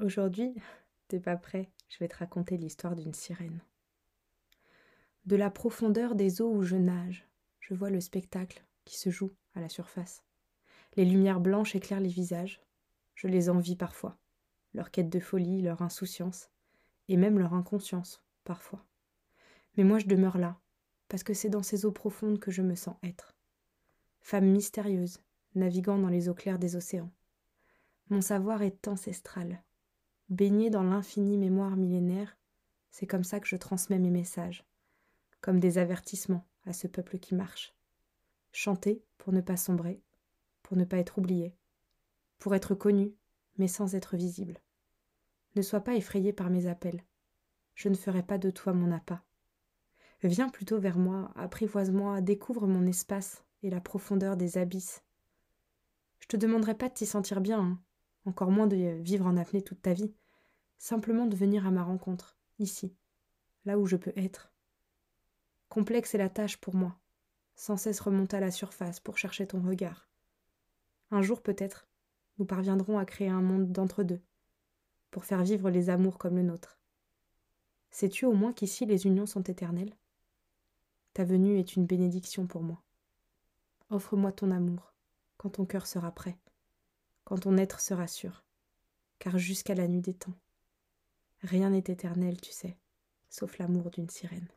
Aujourd'hui, t'es pas prêt, je vais te raconter l'histoire d'une sirène. De la profondeur des eaux où je nage, je vois le spectacle qui se joue à la surface. Les lumières blanches éclairent les visages. Je les envie parfois. Leur quête de folie, leur insouciance, et même leur inconscience, parfois. Mais moi je demeure là, parce que c'est dans ces eaux profondes que je me sens être. Femme mystérieuse, naviguant dans les eaux claires des océans. Mon savoir est ancestral, Baigné dans l'infinie mémoire millénaire, c'est comme ça que je transmets mes messages, comme des avertissements à ce peuple qui marche. Chanter pour ne pas sombrer, pour ne pas être oublié, pour être connu, mais sans être visible. Ne sois pas effrayé par mes appels. Je ne ferai pas de toi mon appât. Viens plutôt vers moi, apprivoise-moi, découvre mon espace et la profondeur des abysses. Je te demanderai pas de t'y sentir bien, hein encore moins de vivre en apnée toute ta vie, simplement de venir à ma rencontre, ici, là où je peux être. Complexe est la tâche pour moi, sans cesse remonter à la surface pour chercher ton regard. Un jour peut-être, nous parviendrons à créer un monde d'entre-deux, pour faire vivre les amours comme le nôtre. Sais-tu au moins qu'ici les unions sont éternelles? Ta venue est une bénédiction pour moi. Offre-moi ton amour, quand ton cœur sera prêt quand ton être sera sûr, car jusqu'à la nuit des temps, rien n'est éternel, tu sais, sauf l'amour d'une sirène.